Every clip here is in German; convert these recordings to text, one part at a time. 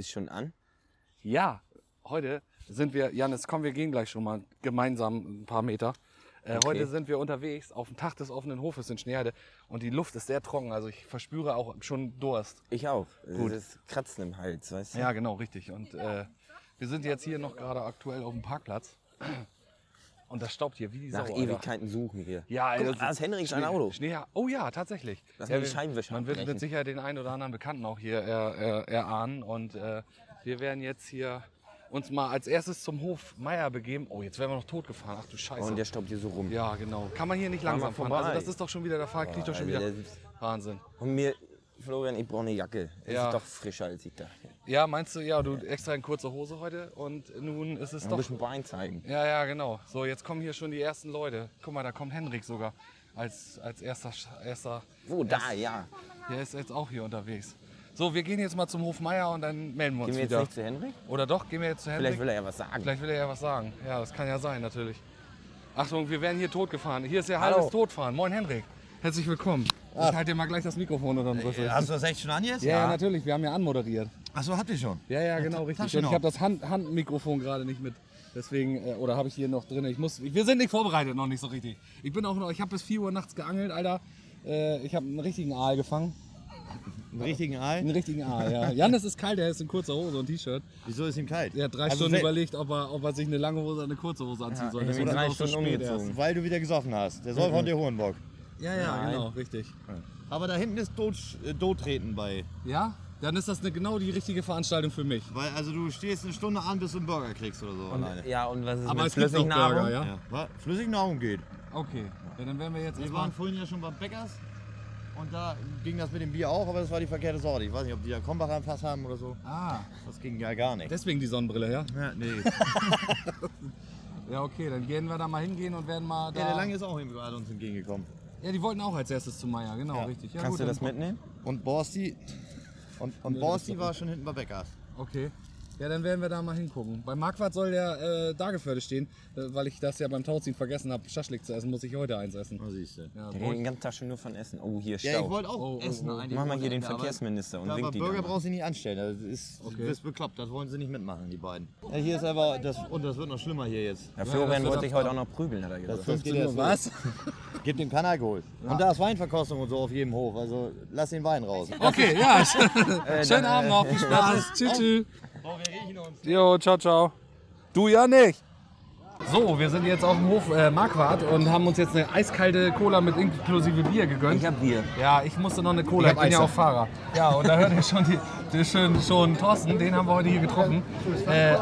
ist schon an. Ja, heute sind wir, Janis, komm, wir gehen gleich schon mal gemeinsam ein paar Meter. Äh, Okay. Heute sind wir unterwegs auf dem Tag des offenen Hofes in Schneeheide und die Luft ist sehr trocken, also ich verspüre auch schon Durst. Ich auch. Gut. Das Kratzen im Hals, weißt du? Ja, genau, richtig. Und äh, wir sind jetzt hier noch gerade aktuell auf dem Parkplatz und das staubt hier wie die Nach Sau. Alter. Ewigkeiten suchen hier. Ja, ey, Guck, da ist Henrik sein Auto. Schnee, oh ja, tatsächlich. Lass ja, mal die Scheibenwischer Man wird mit Sicherheit den einen oder anderen Bekannten auch hier er, er, erahnen. Und äh, wir werden jetzt hier uns mal als erstes zum Hof Meier begeben. Oh, jetzt werden wir noch totgefahren. Ach du Scheiße. Und der staubt hier so rum. ja, genau. Kann man hier nicht langsam fahren. Also das ist doch schon wieder, der Fahrt kriegt doch schon Also wieder Wahnsinn. Und mir, Florian, ich brauche eine Jacke. Das Ja. ist doch frischer als ich dachte. Ja, meinst du, ja, du extra in kurze Hose heute und nun ist es Ein doch... bisschen Bein zeigen. Ja, ja, genau. So, jetzt kommen hier schon die ersten Leute. Guck mal, da kommt Henrik sogar als, als erster, erster Wo, da, ja. Der ist jetzt auch hier unterwegs. So, wir gehen jetzt mal zum Hof Meier und dann melden wir uns Gehen wir jetzt wieder. nicht zu Henrik? Oder doch, gehen wir jetzt zu Henrik? Vielleicht will er ja was sagen. Vielleicht will er ja was sagen. Ja, das kann ja sein, natürlich. Achtung, wir werden hier totgefahren. Hier ist der Hallo. halbes Totfahren. Moin, Henrik. Herzlich willkommen. Ich halte dir mal gleich das Mikrofon unter den Rüssel. Hast du das echt schon an jetzt? Ja, ja, natürlich. Wir haben ja anmoderiert. Achso, habt ihr schon? Ja, ja, genau, richtig. Und ich habe das Hand Handmikrofon gerade nicht mit. Deswegen, äh, oder habe ich hier noch drin. Ich muss, wir sind nicht vorbereitet, noch nicht so richtig. Ich bin auch noch, ich habe bis 4 Uhr nachts geangelt, Alter. Äh, ich habe einen richtigen Aal gefangen. Einen richtigen Ei? Einen richtigen Aal, ja. Janis ist kalt, er ist in kurzer Hose und T-Shirt. Wieso ist ihm kalt? Er hat drei Also Stunden überlegt, ob er, ob er sich eine lange Hose oder eine kurze Hose anziehen Ja, soll. ich Deswegen drei Stunden spät umgezogen. Weil du wieder gesoffen hast. Der soll von dir holen, Bock. Ja, ja, Nein. genau, richtig. Aber da hinten ist Tod, äh, Todtreten bei. Ja? Dann ist das eine, genau die richtige Veranstaltung für mich. Weil, also du stehst eine Stunde an, bis du einen Burger kriegst oder so alleine. Ja, und was ist Aber mit es gibt noch Flüssignahrung? Burger, ja? Was? Flüssignahrung geht. Okay. Ja, dann werden wir jetzt Wir erstmal... waren vorhin ja schon beim Bäckers. Und da ging das mit dem Bier auch, aber das war die verkehrte Sorte. Ich weiß nicht, ob die da Krombacher im Fass haben oder so. Ah, Das ging ja gar nicht. deswegen die Sonnenbrille, ja? Ja, nee. Ja, okay, dann werden wir da mal hingehen und werden mal da... Ja, der Lange ist auch gerade uns entgegengekommen. Ja, die wollten auch als erstes zu Meier, genau, Ja. richtig. Ja, Kannst gut, du das mitnehmen? Und Borsti. Und, und doch war schon hinten bei Bäckers. Okay. Ja, dann werden wir da mal hingucken. Bei Marquardt soll der äh, Dageförde stehen, äh, weil ich das ja beim Tauziehen vergessen habe, Schaschlik zu essen, muss ich heute eins essen. Da siehst du. Ja, Der redet ich- die ganze Tasche nur von Essen. Oh, hier Ja, Stau. ich wollte auch Oh, oh, essen. oh. eigentlich Mach mal hier den aber- Verkehrsminister und Ja, winkt aber die Burger dann mal. brauchst du nicht anstellen. Das ist, Okay. du bist bekloppt. Das wollen sie nicht mitmachen, die beiden. Ja, hier ist aber das und das wird noch schlimmer hier jetzt. Ja, das Florian wollte ich abfahren. heute auch noch prügeln, hat er gesagt. Das 15 geht Uhr, was? Gib dem kein Alkohol. Und da ist Weinverkostung und so auf jedem Hof. Also lass den Wein raus. Okay, ja. Schönen Abend noch, viel Spaß. Tschüss, tschüss. Jo, ciao, ciao. Du ja nicht. So, wir sind jetzt auf dem Hof äh, Marquardt und haben uns jetzt eine eiskalte Cola mit inklusive Bier gegönnt. Ich hab Bier. Ja, ich musste noch eine Cola, ich, bin ja auch Fahrer. Ja, und da hört ihr schon, die, die schön, schon Thorsten, den haben wir heute hier getroffen. Äh,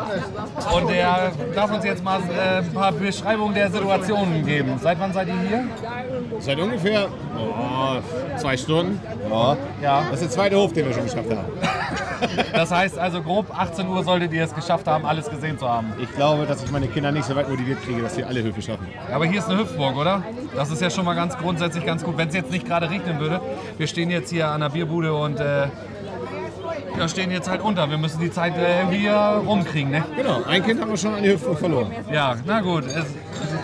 und der darf uns jetzt mal äh, ein paar Beschreibungen der Situationen geben. Seit wann seid ihr hier? Seit ungefähr oh, zwei Stunden. Ja. Das ist der zweite Hof, den wir schon geschafft haben. Das heißt also grob 18 Uhr solltet ihr es geschafft haben, alles gesehen zu haben. Ich glaube, dass ich meine Kinder nicht so weit motiviert kriege, dass sie alle Höfe schaffen. Ja, aber hier ist eine Hüpfburg, oder? Das ist ja schon mal ganz grundsätzlich ganz gut. Wenn es jetzt nicht gerade regnen würde, wir stehen jetzt hier an der Bierbude und äh, ja, stehen jetzt halt unter. Wir müssen die Zeit äh, irgendwie äh, rumkriegen, ne? Genau, ein Kind haben wir schon an die Hüpfburg verloren. Ja, na gut. Es,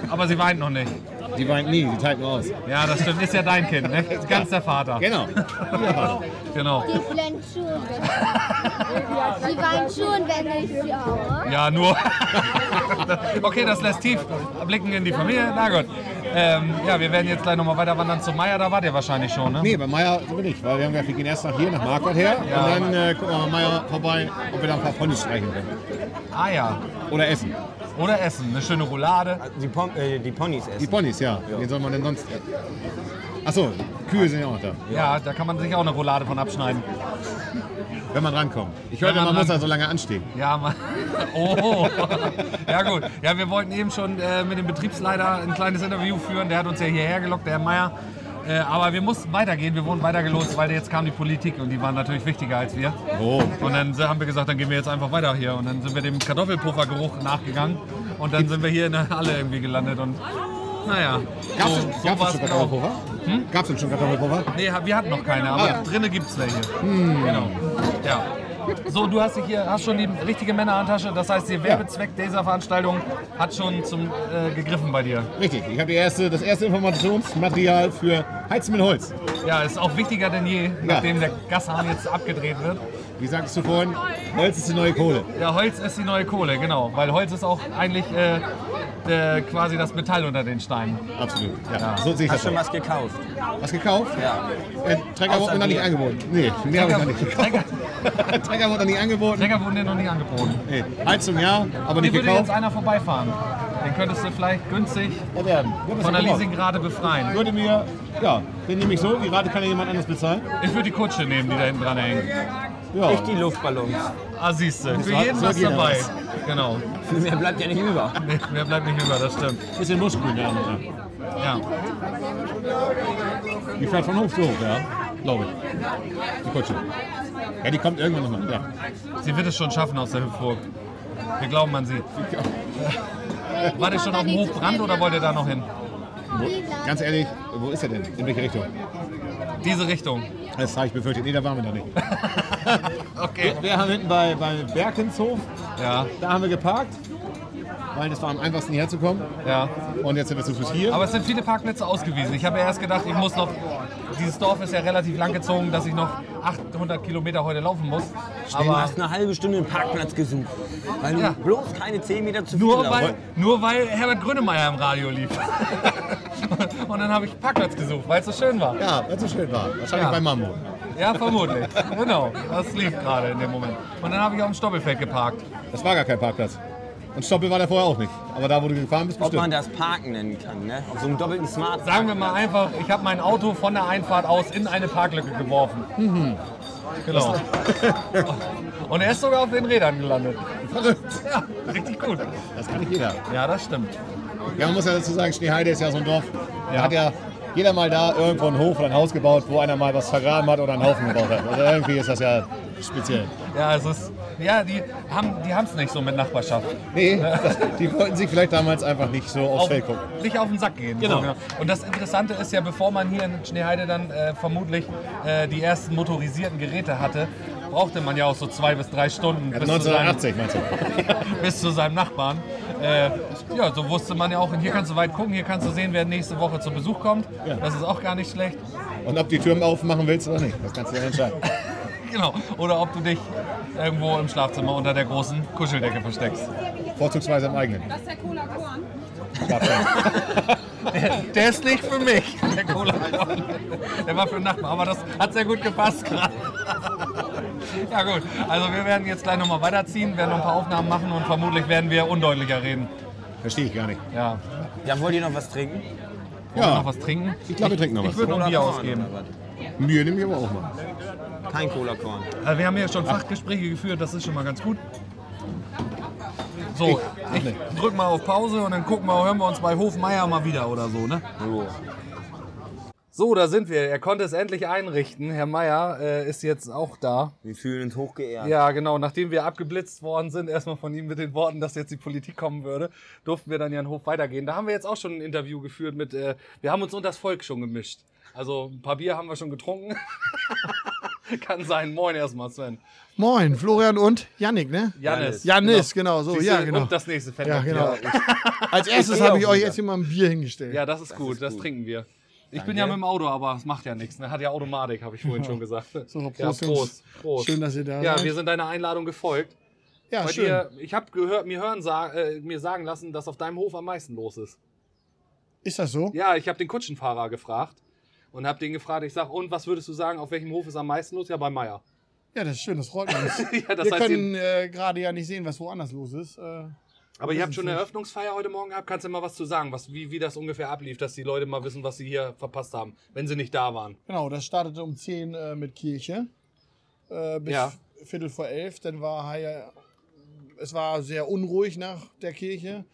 aber sie weint noch nicht. Die weint nie, die teilt nur aus. Ja, das stimmt. Ist ja dein Kind, ne? Ganz der Vater. Genau. Genau. Die flennt schon. Sie weint schon, wenn ich sie haue. Ja, nur. okay, das lässt tief blicken in die Familie. Na gut. Ähm, ja, wir werden jetzt gleich nochmal weiter wandern zum Meier. Da wart ihr wahrscheinlich schon, ne? Nee, bei Meier sind wir nicht, weil wir haben gesagt, wir gehen erst nach hier, nach Marquardt her Ja. und dann äh, gucken wir bei Meier vorbei, ob wir da ein paar Ponys streichen können. Ah ja. Oder essen. Oder essen. Eine schöne Roulade. Die, Pom äh, die Ponys Die essen. Ponys, ja. Wen soll man denn sonst Achso, Kühe sind ja auch noch da, Ja, da kann man sich auch eine Roulade von abschneiden. Wenn man rankommt. Ich hörte, man man muss da so lange anstehen. Ja, Mann. Oh. Ja gut. Ja, wir wollten eben schon äh, mit dem Betriebsleiter ein kleines Interview führen. Der hat uns ja hierher gelockt, der Herr Meier. Äh, aber wir mussten weitergehen. Wir wurden weitergelost, weil jetzt kam die Politik und die waren natürlich wichtiger als wir. Oh. Und dann haben wir gesagt, dann gehen wir jetzt einfach weiter hier. Und dann sind wir dem Kartoffelpuffergeruch nachgegangen. Und dann sind wir hier in der Halle irgendwie gelandet. Und naja. Gab es so- so schon genau. Kartoffelpuffer? Gab es denn schon Kartoffelpuffer? Nee, wir hatten noch keine, aber Ah. drinnen gibt es welche. Genau. Ja. So, du hast hier, hast schon die richtige Männerhandtasche. Das heißt, der Werbezweck dieser Veranstaltung hat schon zum äh, gegriffen bei dir. Richtig, ich habe erste, das erste Informationsmaterial für Heizen mit Holz. Ja, ist auch wichtiger denn je, nachdem der Gashahn jetzt abgedreht wird. Wie sagtest du vorhin, Holz ist die neue Kohle. Ja, Holz ist die neue Kohle, genau. Weil Holz ist auch eigentlich äh, der, quasi das Metall unter den Steinen. Absolut. Ja, so sehe ich das. Hast schon auch. was gekauft? Was gekauft? Ja. Äh, Trecker wurde mir noch nicht angeboten. Nee, mehr habe ich noch nicht gekauft. Trecker, Trecker wurde noch nicht angeboten. Trecker wurden dir noch nicht angeboten. Nee. Heizung ja, aber Hier nicht würde jetzt gekauft. einer vorbeifahren. Den könntest du vielleicht günstig Ja, das von der. Leasingrate befreien. Würde mir, ja, den nehme ich so, die Rate kann ja jemand anders bezahlen. Ich würde die Kutsche nehmen, die da hinten dran hängt. Ja, Ich die Luftballons. Ah, siehst du. Für jeden so was dabei. was. Genau. Viel mehr bleibt ja nicht über. Nee, Mehr bleibt nicht über, das stimmt. bisschen Nussgrün, ja. Ja. Die fährt von Hof zu Hof, ja, glaube ich. Die Kutsche. Ja, die kommt irgendwann nochmal, ja. Sie wird es schon schaffen aus der Hüpfburg. Wir glauben an sie. War der schon auf dem Hof Brand oder wollt ihr da noch hin? Ganz ehrlich, wo ist er denn? In welche Richtung? Diese Richtung. Das habe ich befürchtet. Nee, da waren wir noch nicht. Okay. Wir haben hinten bei, bei Berkenshof, Ja, da haben wir geparkt, weil das war am einfachsten hierher zu kommen. ja. Und jetzt sind wir zu Fuß hier. Aber es sind viele Parkplätze ausgewiesen. Ich habe erst gedacht, ich muss noch. Dieses Dorf ist ja relativ lang gezogen, dass ich noch 800 Kilometer heute laufen muss. Du Aber hast eine halbe Stunde einen Parkplatz gesucht. Weil du Ja. bloß keine 10 Meter zu viel nur weil, nur weil Herbert Grönemeyer im Radio lief. Und dann habe ich Parkplatz gesucht, weil es so schön war. ja, weil es so schön war. Wahrscheinlich Ja. bei Mambo. Ja, vermutlich. Genau, das lief gerade in dem Moment. Und dann habe ich auf dem Stoppelfeld geparkt. Das war gar kein Parkplatz. Und Stoppel war der vorher auch nicht. Aber da, wo du gefahren bist, Ob man bestimmt. das Parken nennen kann, ne? Auf so einem doppelten Smart. Sagen wir mal einfach, ich habe mein Auto von der Einfahrt aus in eine Parklücke geworfen. Genau. Und er ist sogar auf den Rädern gelandet. Verrückt. Ja, richtig gut. Das kann nicht jeder. Ja, das stimmt. Ja, man muss ja dazu sagen, Schneeheide ist ja so ein Dorf. Da Ja. hat ja jeder mal da irgendwo einen Hof oder ein Haus gebaut, wo einer mal was vergraben hat oder einen Haufen gebaut hat. Also irgendwie ist das ja speziell. Ja, es ist. Ja, die haben die es nicht so mit Nachbarschaft. Nee, das, die wollten sich vielleicht damals einfach nicht so aufs Auf, Feld gucken. nicht auf den Sack gehen. Genau. So, Und das Interessante ist ja, bevor man hier in Schneeheide dann äh, vermutlich äh, die ersten motorisierten Geräte hatte, brauchte man ja auch so zwei bis drei Stunden Ja, bis, zu seinem, 1980 meinst du? bis zu seinem Nachbarn. Äh, ja, so wusste man ja auch, hier kannst du weit gucken, hier kannst du sehen, wer nächste Woche zu Besuch kommt. Ja. Das ist auch gar nicht schlecht. Und ob die Türen aufmachen willst oder nicht, das kannst du ja entscheiden. Genau. Oder ob du dich irgendwo im Schlafzimmer unter der großen Kuscheldecke versteckst. Vorzugsweise im eigenen. Das ist der Cola Korn. Der ist nicht für mich, der Cola. Der war für den Nachbarn, aber das hat sehr gut gepasst gerade. Ja gut, also wir werden jetzt gleich nochmal weiterziehen, werden noch ein paar Aufnahmen machen und vermutlich werden wir undeutlicher reden. Verstehe ich gar nicht. Ja. Ja, wollt ihr noch was trinken? Wollen wir noch was trinken? Ich glaube, wir trinken noch Ich was. würde noch ein Bier ausgeben. Bier nehme ich aber auch mal. was? Kein Cola-Korn. Also wir haben ja schon Fachgespräche geführt, das ist schon mal ganz gut. So, ich drück mal auf Pause und dann gucken wir, hören wir uns bei Hofmeier mal wieder oder so, ne? Jo. So, da sind wir. Er konnte es endlich einrichten. Herr Meier äh, ist jetzt auch da. Wir fühlen uns hochgeehrt. Ja, genau. Nachdem wir abgeblitzt worden sind, erstmal von ihm mit den Worten, dass jetzt die Politik kommen würde, durften wir dann ja in den Hof weitergehen. Da haben wir jetzt auch schon ein Interview geführt mit, äh, wir haben uns unter das Volk schon gemischt. Also ein paar Bier haben wir schon getrunken. Kann sein. Moin erstmal, Sven. Moin, Florian und Yannick, ne? Janis. Janis, genau, so, Siehst ja, genau. Und das nächste Fett. Ja, genau. Ja, Als erstes habe ich euch jetzt hier mal ein Bier hingestellt. ja, das ist gut. Das trinken wir. Ich bin ja mit dem Auto, aber es macht ja nichts. Ne? Hat ja Automatik, habe ich vorhin schon gesagt. So, ja, Prost, Jungs. Prost. Prost. Schön, dass ihr da Ja, seid. wir sind deiner Einladung gefolgt. ja, Bei schön. dir, ich habe gehört, mir hören sa äh, mir sagen lassen, dass auf deinem Hof am meisten los ist. Ist das so? Ja, ich habe den Kutschenfahrer gefragt und habe den gefragt, ich sag, und was würdest du sagen, auf welchem Hof ist am meisten los? Ja, bei Meier. Ja, das ist schön, das freut uns. ja, das wir heißt, können äh, gerade ja nicht sehen, was woanders los ist. Äh, aber ihr habt schon eine Eröffnungsfeier heute Morgen gehabt. Kannst du mal was zu sagen, was, wie, wie das ungefähr ablief, dass die Leute mal wissen, was sie hier verpasst haben, wenn sie nicht da waren? genau, das startete um 10 äh, mit Kirche. Äh, bis Ja. Viertel vor elf. Dann war es war sehr unruhig nach der Kirche.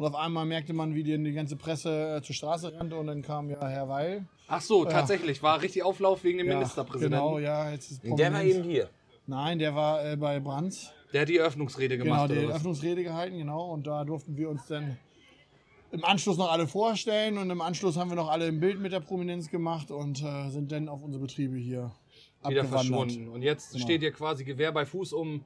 Und auf einmal merkte man, wie die, die ganze Presse äh, zur Straße rannte. Und dann kam ja Herr Weil. Ach so, tatsächlich, war richtig Auflauf wegen dem Ja, Ministerpräsidenten. Genau, ja, jetzt ist Der war Prominenz. eben hier. Nein, der war äh, bei Brands. Der hat die Eröffnungsrede Genau, gemacht. die oder was? Eröffnungsrede gehalten, genau. Und da durften wir uns dann im Anschluss noch alle vorstellen. Und im Anschluss haben wir noch alle ein Bild mit der Prominenz gemacht und äh, sind dann auf unsere Betriebe hier wieder abgewandert. verschwunden. Und jetzt Genau. steht ihr quasi Gewehr bei Fuß, um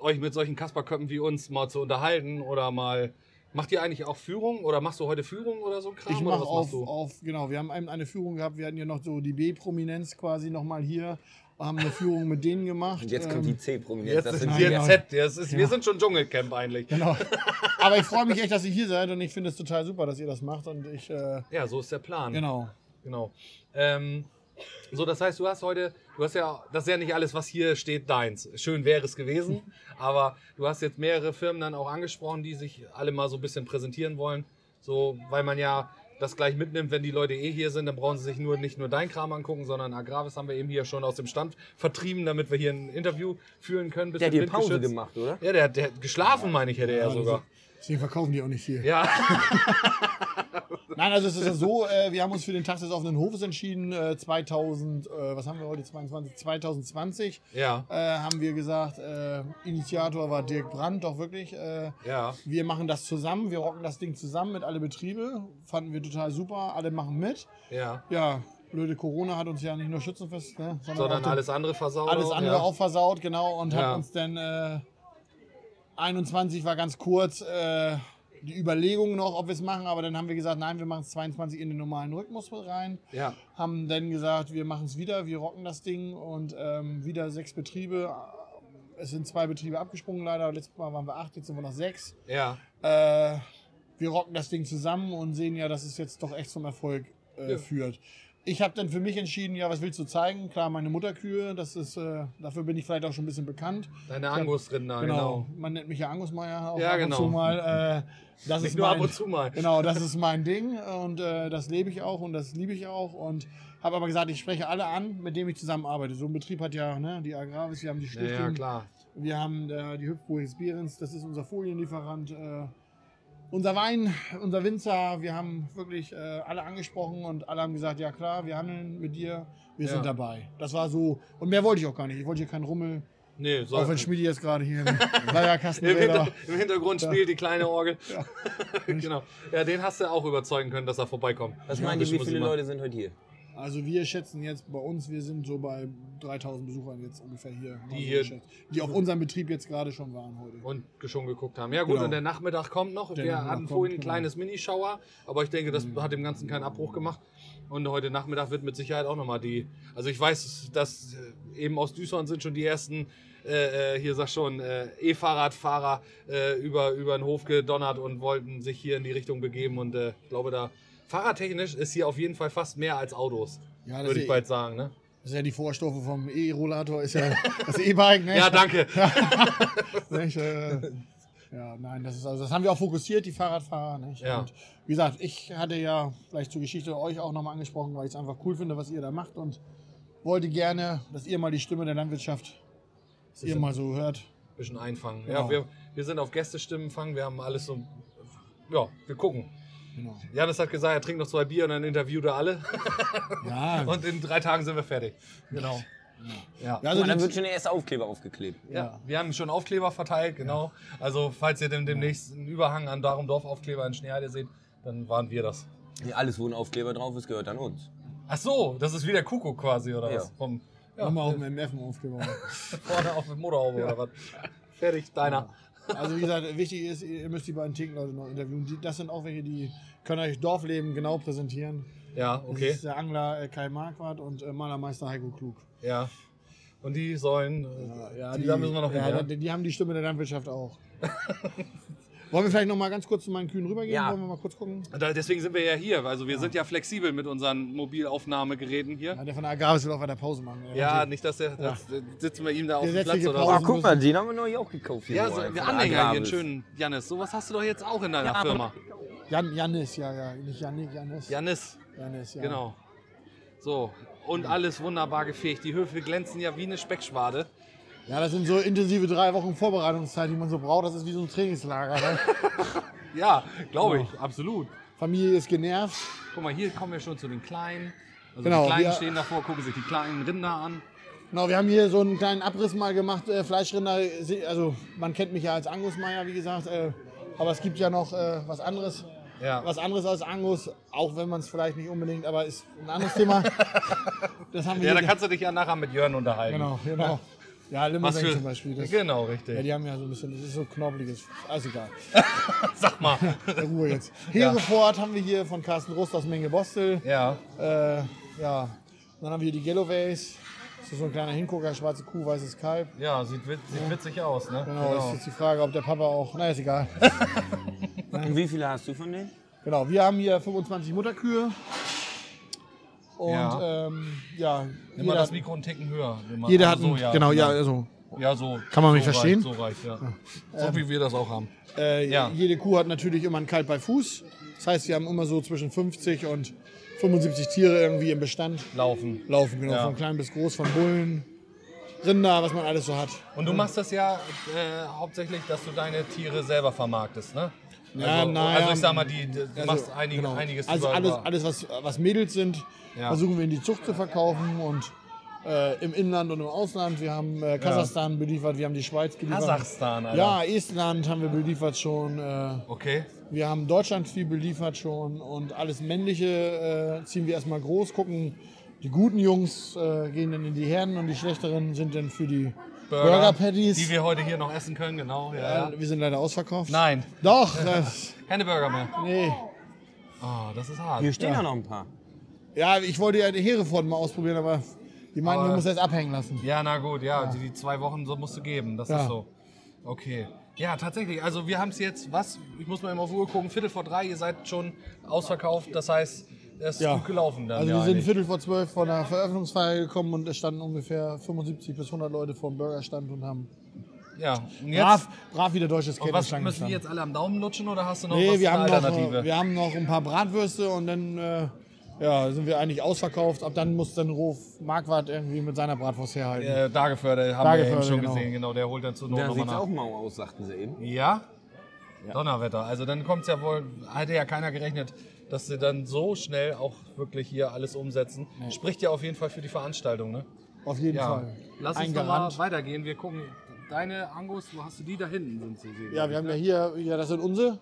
euch mit solchen Kasperköppen wie uns mal zu unterhalten oder mal. Macht ihr eigentlich auch Führung oder machst du heute Führung oder so Kram? Ich oder mache auf, machst du? auf, genau, wir haben ein- eine Führung gehabt, wir hatten ja noch so die B-Prominenz quasi nochmal hier, haben eine Führung mit denen gemacht. Und jetzt kommt ähm, die C-Prominenz. Jetzt Das ist sind wir wir. ja. Z. Das ist, Wir sind schon Dschungelcamp eigentlich. Genau. Aber ich freue mich echt, dass ihr hier seid und ich finde es total super, dass ihr das macht und ich, äh, Ja, so ist der Plan. genau. Genau. Ähm, so, das heißt, du hast heute, du hast ja, das ist ja nicht alles, was hier steht, deins. Schön wäre es gewesen, aber du hast jetzt mehrere Firmen dann auch angesprochen, die sich alle mal so ein bisschen präsentieren wollen. So, weil man ja das gleich mitnimmt, wenn die Leute eh hier sind, dann brauchen sie sich nur nicht nur dein Kram angucken, sondern Agravis haben wir eben hier schon aus dem Stand vertrieben, damit wir hier ein Interview führen können. Der hat hier Pause gemacht, oder? Ja, der, hat- der hat geschlafen, meine ich, hätte er sogar. Deswegen verkaufen die auch nicht viel. Ja, Nein, also es ist ja so, äh, wir haben uns für den Tag des offenen Hofes entschieden, äh, 2000, äh, was haben wir heute, 22, 2020 ja, äh, haben wir gesagt, äh, Initiator war Dirk Brandt, doch wirklich. Äh, ja. wir machen das zusammen, wir rocken das Ding zusammen mit alle Betriebe, fanden wir total super, alle machen mit. Ja, Ja, blöde Corona hat uns ja nicht nur Schützenfest, ne, sondern den- alles andere versaut. alles andere ja. auch versaut, genau, und Ja. hat uns dann äh, 21 war ganz kurz äh, die Überlegung noch, ob wir es machen, aber dann haben wir gesagt, nein, wir machen es 22 in den normalen Rhythmus rein. Ja, Haben dann gesagt, wir machen es wieder, wir rocken das Ding und ähm, wieder sechs Betriebe. Es sind zwei Betriebe abgesprungen leider, letztes Mal waren wir acht, jetzt sind wir noch sechs. ja. Äh, wir rocken das Ding zusammen und sehen ja, dass es jetzt doch echt zum Erfolg äh, Ja. führt. Ich habe dann für mich entschieden, ja, was willst du zeigen? Klar, meine Mutterkühe, das ist, äh, dafür bin ich vielleicht auch schon ein bisschen bekannt. Deine Angus-Rinder, Genau. genau. Man nennt mich ja Angus Meier auch Ja, ab genau. und zu mal. Äh, das Nicht ist nur mein, ab und zu mal. Genau, das ist mein Ding und äh, das lebe ich auch und das liebe ich auch und habe aber gesagt, ich spreche alle an, mit denen ich zusammenarbeite. So ein Betrieb hat ja ne, die Agravis, wir haben die Ja, Stiftung, ja, klar. wir haben äh, die Hüpfburg Behrens, das ist unser Folienlieferant. Unser Wein, unser Winzer, wir haben wirklich äh, alle angesprochen und alle haben gesagt, ja klar, wir handeln mit dir, wir Ja. sind dabei. Das war so, und mehr wollte ich auch gar nicht. Ich wollte hier keinen Rummel, Nee, so auch wenn Schmiedi jetzt gerade hier im Im. Hinter, Im Hintergrund spielt die kleine Orgel. genau. Ja, den hast du auch überzeugen können, dass er vorbeikommt. Was Ja, ihr, das wie viele. Leute sind heute hier? Also wir schätzen jetzt bei uns, wir sind so bei 3000 Besuchern jetzt ungefähr hier. so hier- die auf unserem Betrieb jetzt gerade schon waren heute. Und schon geguckt haben. Ja gut, Genau. und der Nachmittag kommt noch. Der Wir Nachmittag hatten vorhin ein genau. kleines Minischauer, aber ich denke, das hat dem Ganzen keinen Abbruch gemacht. Und heute Nachmittag wird mit Sicherheit auch nochmal die. Also ich weiß, dass äh, eben aus Düsseldorf sind schon die ersten, äh, äh, hier sag schon, äh, E-Fahrradfahrer äh, über, über den Hof gedonnert und wollten sich hier in die Richtung begeben. Und äh, ich glaube, da fahrradtechnisch ist hier auf jeden Fall fast mehr als Autos. Ja, das würde ich bald sagen. Ne? Das ist ja die Vorstufe vom E-Rollator, ist ja das E-Bike, ne? Ja, danke. Nicht, äh, ja, nein, das ist also, das haben wir auch fokussiert, die Fahrradfahrer. Nicht? Ja. Und wie gesagt, ich hatte ja vielleicht zur Geschichte euch auch nochmal angesprochen, weil ich es einfach cool finde, was ihr da macht und wollte gerne, dass ihr mal die Stimme der Landwirtschaft, dass ihr mal so hört. bisschen einfangen. Genau. Ja, wir, wir sind auf Gästestimmen wir haben alles so. Ja, wir gucken. Genau. Janis hat gesagt, er trinkt noch zwei Bier und dann interviewt er alle. Ja, Und in drei Tagen sind wir fertig. Genau. Ja. ja Also also dann wird schon der erste Aufkleber aufgeklebt. Ja, wir haben schon Aufkleber verteilt, genau. Also, falls ihr dem, demnächst einen Überhang an Darum Dorf Aufkleber in Schneeheide seht, dann waren wir das. Ja, Alles, wo ein Aufkleber drauf ist, gehört an uns. Ach so, das ist wie der Kuckuck quasi, oder Ja. was? Vom, ja, nochmal auf dem MF aufgebaut. vorne auf dem Motorhaube oder was? Fertig, deiner. Also wie gesagt, wichtig ist, ihr müsst die beiden Thekenleute noch interviewen. Die, das sind auch welche, die können euch Dorfleben genau präsentieren. Ja, Das okay. ist der Angler äh, Kai Marquardt und äh, Malermeister Heiko Klug. Ja. Und die sollen. äh, Ja, die, da müssen wir noch ja. Ja? die, die haben die Stimme der Landwirtschaft auch. Wollen wir vielleicht noch mal ganz kurz zu meinen Kühen rübergehen? Ja. Wollen wir mal kurz gucken? Da, deswegen sind wir ja hier. Also wir sind ja flexibel mit unseren Mobilaufnahmegeräten hier. Ja, der von der will auch weiter Pause machen. Ja, nicht, dass der. Das, sitzen wir ihm da auf dem Platz oder Pause. so. Ah, guck mal, den haben wir neu auch gekauft. Hier Ja, so einen Anhänger hier, einen schönen Janis. Sowas hast du doch jetzt auch in deiner Firma. Jan, Janis, ja, ja. Nicht Janik, Janis. Janis, Janis, ja. genau. So, und alles wunderbar gefegt. Die Höfe glänzen ja wie eine Speckschwade. Ja, das sind so intensive drei Wochen Vorbereitungszeit, die man so braucht. Das ist wie so ein Trainingslager. Ne? Ja, glaube ich, absolut. Familie ist genervt. Guck mal, hier kommen wir schon zu den Kleinen. Also Genau, die Kleinen wir- stehen davor, gucken sich die kleinen Rinder an. Genau, wir haben hier so einen kleinen Abriss mal gemacht. Äh, Fleischrinder, also man kennt mich ja als Angusmeier, wie gesagt. Äh, aber es gibt ja noch äh, was anderes. Ja. Was anderes als Angus, auch wenn man es vielleicht nicht unbedingt, aber ist ein anderes Thema. Das haben wir Ja, da kannst du dich ja nachher mit Jörn unterhalten. Genau, genau. Ja, für, zum Beispiel. Das, genau, ja, richtig. die haben ja so ein bisschen, das ist so knobbeliges. Alles egal. Sag mal. Ruhe jetzt. Hereford haben wir hier von Carsten Rust aus Menge Bostel. Ja, Äh, ja. Dann haben wir hier die Galloways. Das ist so ein kleiner Hingucker, schwarze Kuh, weißes Kalb. ja, sieht, wit sieht witzig aus, ne? Genau, ist jetzt die Frage, ob der Papa auch. Na, ist egal. Und wie viele hast du von denen? Genau, wir haben hier 25 Mutterkühe. Und Ja. ähm, ja Nimm mal jeder, das Mikro einen Ticken höher. Jeder hat also ein, so, ja, genau, ja, also, Ja, so. Kann man mich so verstehen? Reicht, so reicht, ja. So wie wir das auch haben. äh, Ja. jede Kuh hat natürlich immer ein Kalb bei Fuß. Das heißt, wir haben immer so zwischen 50 und 75 Tiere irgendwie im Bestand Laufen. laufen, genau, Ja. von klein bis groß, von Bullen, Rinder, was man alles so hat. Und du machst das ja äh, hauptsächlich, dass du deine Tiere selber vermarktest, ne? Ja, also, naja, also ich sag mal, die, du Also, machst einige, genau. einiges Also über, alles, alles was, was Mädels sind, Ja. versuchen wir in die Zucht zu verkaufen und äh, im Inland und im Ausland. Wir haben äh, Kasachstan beliefert, wir haben die Schweiz geliefert. Kasachstan, Alter. Ja, Estland haben wir beliefert schon. Äh, Okay. wir haben Deutschland viel beliefert schon und alles Männliche äh, ziehen wir erstmal groß, gucken. Die guten Jungs äh, gehen dann in die Herden und die schlechteren sind dann für die Burger, Patties. Die wir heute hier noch essen können, genau. Ja, äh, ja. wir sind leider ausverkauft. Nein, Doch, das, keine Burger mehr. nee. Ah, das ist hart. Hier stehen ja noch ein paar. Ja, ich wollte ja die Hereford mal ausprobieren, aber die meinten, wir müssen erst abhängen lassen. Ja, na gut, ja, Die, die zwei Wochen so musst du geben, das Ja. ist so. Okay. Ja, tatsächlich. Also wir haben es jetzt, was? Ich muss mal immer auf die Uhr gucken, Viertel vor drei, ihr seid schon ausverkauft. Das heißt, es ist Ja. gut gelaufen dann. Also ja, wir sind eigentlich. Viertel vor zwölf von der Veröffentlichungsfeier gekommen und es standen ungefähr 75 bis 100 Leute vor dem Burgerstand und haben Ja, und jetzt, brav, brav wieder deutsches und was Catering müssen die gestanden. jetzt alle am Daumen lutschen oder hast du noch Nee, was wir eine haben, noch, Alternative? wir haben noch ein paar Bratwürste und dann äh, ja, sind wir eigentlich ausverkauft. Ab dann muss dann Rolf Marquardt irgendwie mit seiner Bratwurst herhalten. äh, Dageförde haben wir eben schon genau. gesehen, genau. Der holt dann zur Not Da sieht nochmal es auch nach. mau aus, sagten sie eben. Ja? Donnerwetter. Also dann kommt es ja wohl, hätte ja keiner gerechnet, dass sie dann so schnell auch wirklich hier alles umsetzen. Spricht ja auf jeden Fall für die Veranstaltung, ne? Auf jeden Ja. Fall. Lass uns doch mal weitergehen. Wir gucken. Deine Angus, wo hast du die da hinten sind zu sehen? Ja, wir haben ja hier, ja, das sind unsere.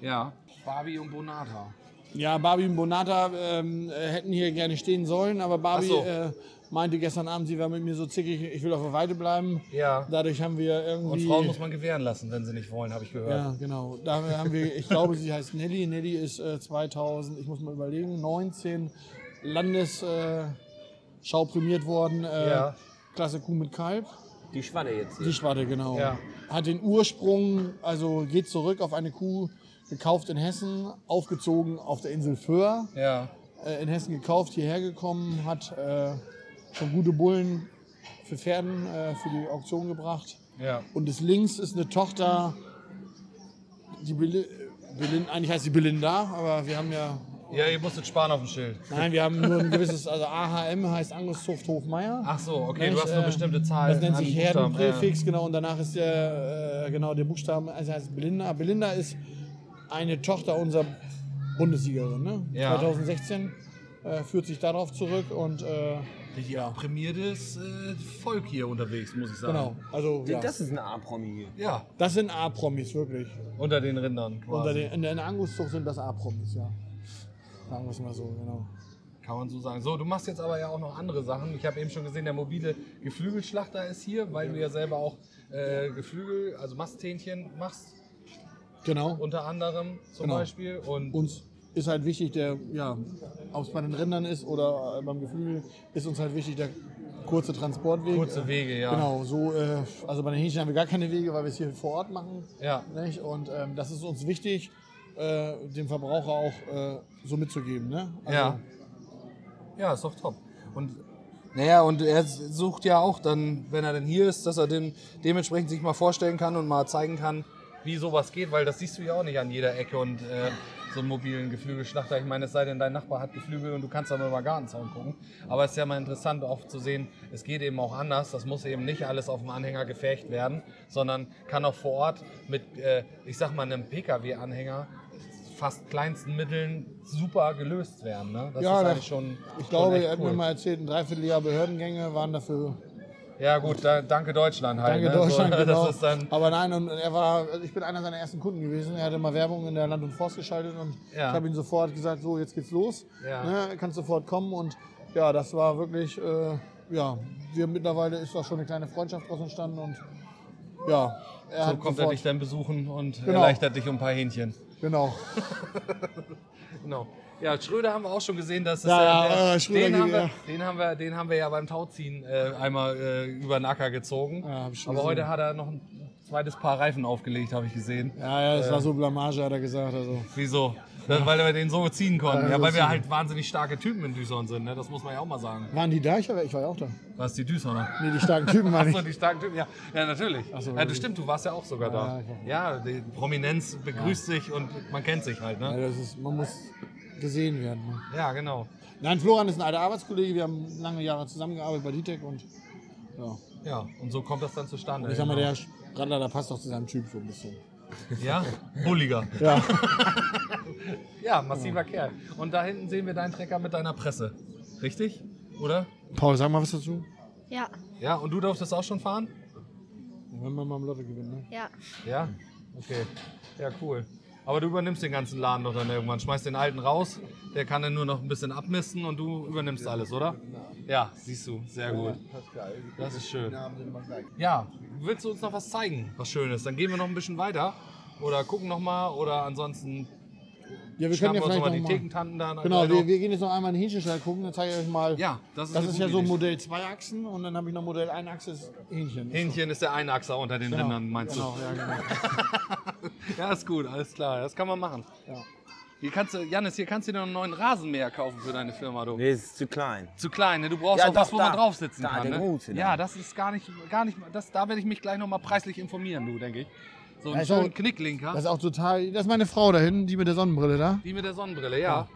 Ja. Barbie und Bonata. Ja, Barbie und Bonata ähm, äh, hätten hier gerne stehen sollen, aber Barbie so. äh, meinte gestern Abend, sie war mit mir so zickig, ich will auf der Weide bleiben. Ja. Dadurch haben wir irgendwie. Und Frauen muss man gewähren lassen, wenn sie nicht wollen, habe ich gehört. Ja, genau. Da haben wir, ich glaube, sie heißt Nelly. Nelly ist äh, 2000, ich muss mal überlegen, 19 Landesschau äh, prämiert worden. Äh, Ja. Klasse Kuh mit Kalb. Die Schwadde jetzt Die hier. Schwadde, genau. Ja. Hat den Ursprung, also geht zurück auf eine Kuh, gekauft in Hessen, aufgezogen auf der Insel Föhr. Ja. Äh, in Hessen gekauft, hierher gekommen, hat äh, schon gute Bullen für Pferden äh, für die Auktion gebracht. Ja. Und das links ist eine Tochter, die Beli Belin eigentlich heißt sie Belinda, aber wir haben ja, Ja, ihr musstet sparen auf dem Schild. nein, wir haben nur ein gewisses, also AHM heißt Anguszucht Hofmeier. Ach so, okay, du Nicht, hast eine äh, bestimmte Zahl. Das nennt sich. Herdenpräfix, genau, und danach ist der, äh, genau, der Buchstaben, also heißt Belinda. Belinda ist eine Tochter unserer Bundessiegerin, ne? Ja. 2016 äh, führt sich darauf zurück und Richtig prämiertes äh, Volk hier unterwegs, muss ich sagen. genau, also ja. Das ist eine A-Promi hier. Ja, Das sind A-Promis, wirklich. unter den Rindern quasi. Unter den, in der in der Anguszucht sind das A-Promis, ja. Sagen wir es mal so, genau. Kann man so sagen. So, du machst jetzt aber ja auch noch andere Sachen. Ich habe eben schon gesehen, der mobile Geflügelschlachter ist hier, weil du ja selber auch äh, Geflügel, also Masthähnchen machst, Genau. unter anderem zum Genau. Beispiel. Und uns ist halt wichtig, der, ja, ob es bei den Rindern ist oder äh, beim Geflügel, ist uns halt wichtig der kurze Transportweg. kurze Wege, ja. Genau, so, äh, also bei den Hähnchen haben wir gar keine Wege, weil wir es hier vor Ort machen. Ja. Nicht? Und ähm, das ist uns wichtig, äh, dem Verbraucher auch äh, so mitzugeben. Ne? Also, Ja. Ja, ist doch top. Und naja, und er sucht ja auch dann, wenn er denn hier ist, dass er den dementsprechend sich mal vorstellen kann und mal zeigen kann, wie sowas geht, weil das siehst du ja auch nicht an jeder Ecke und äh, so einen mobilen Geflügelschlachter. Ich meine, es sei denn, dein Nachbar hat Geflügel und du kannst dann über Gartenzaun gucken. Aber es ist ja mal interessant auch zu sehen, es geht eben auch anders. Das muss eben nicht alles auf dem Anhänger gefärcht werden, sondern kann auch vor Ort mit, äh, ich sag mal, einem Pkw-Anhänger fast kleinsten Mitteln super gelöst werden. Ne? Das Ja, ist eigentlich schon Ich glaube, schon echt er hat cool. mir mal erzählt, ein Dreivierteljahr Behördengänge waren dafür Ja gut, da, danke Deutschland halt. Danke ne? Deutschland, so, genau. Das ist dann, Aber nein, und er war, also ich bin einer seiner ersten Kunden gewesen. Er hatte mal Werbung in der Land und Forst geschaltet und Ja. ich habe ihm sofort gesagt, so jetzt geht's los. Ja. Ne, kannst sofort kommen und ja, das war wirklich, äh, ja, wir mittlerweile ist da schon eine kleine Freundschaft draus entstanden und ja, er so hat kommt er sofort, dich dann besuchen und Genau. erleichtert dich um ein paar Hähnchen. genau. Genau. Ja, Schröder haben wir auch schon gesehen, dass es Ja, äh, ja, äh, Schröder den, haben wir, ja. den, haben wir, den haben wir ja beim Tauziehen äh, einmal äh, über den Acker gezogen. Ja, Aber gesehen. heute hat er noch ein zweites Paar Reifen aufgelegt, habe ich gesehen. Ja, ja, das war so Blamage, hat er gesagt. Also. Wieso? Das, weil wir den so ziehen konnten. Ja, Ja, so weil wir halt wahnsinnig starke Typen in Düsseldorf sind, ne? das muss man ja auch mal sagen. Waren die da? Ich war, ich war ja auch da. Was die Düsseldorfer? Nee, die starken Typen waren Achso, die starken Typen, ja. Ja, natürlich. so, ja, das stimmt, du warst ja auch sogar da. Ja, Ja, die Prominenz begrüßt sich und man kennt sich halt, Ja, ne? das ist, man muss gesehen werden. Ne? Ja, genau. Nein, Florian ist ein alter Arbeitskollege. Wir haben lange Jahre zusammengearbeitet bei DTEC und ja. Ja, und so kommt das dann zustande. Ich sag mal, der Radler, der passt doch zu seinem Typ so ein bisschen. Ja, bulliger. Ja. Ja, massiver Kerl. Und da hinten sehen wir deinen Trecker mit deiner Presse. Richtig? Oder? Paul, sag mal was dazu. Ja, Ja, und du durftest auch schon fahren? Wenn man mal im Lotto gewinnt, ne? ja. Ja? Okay. Ja, cool. Aber du übernimmst den ganzen Laden doch dann irgendwann. Schmeißt den alten raus, der kann dann nur noch ein bisschen abmisten und du übernimmst alles, oder? Ja, siehst du. Sehr gut. Das ist schön. Ja, willst du uns noch was zeigen, was Schönes? Dann gehen wir noch ein bisschen weiter. Oder gucken noch mal. Oder ansonsten Ja, wir können ja uns noch vielleicht mal noch die mal. Thekentanten da. Genau, gleich wir, wir gehen jetzt noch einmal in den Hähnchenstall gucken. Dann zeige ich euch mal. Ja, das ist, Das ist ja so ein. Modell zwei Achsen und dann habe ich noch Modell ein Achses Hähnchen. Hähnchen ist der Einachser unter den Genau. Rindern, meinst Genau, ja, genau. du? Ja, ist gut, alles klar. Das kann man machen. Ja. Hier kannst du, Janis, hier kannst du dir noch einen neuen Rasenmäher kaufen für deine Firma, du. Nee, ist zu klein. Zu klein, ne? Du brauchst Ja, auch was, doch, wo man da. drauf sitzen Da, kann. der Ne? da. Ja, das ist gar nicht, gar nicht, das, da werde ich mich gleich noch mal preislich informieren, du, denke ich. So Ja, einen auch- schönen Knicklinker. Das ist auch total. Das ist meine Frau da hinten, die mit der Sonnenbrille da. Die mit der Sonnenbrille, ja.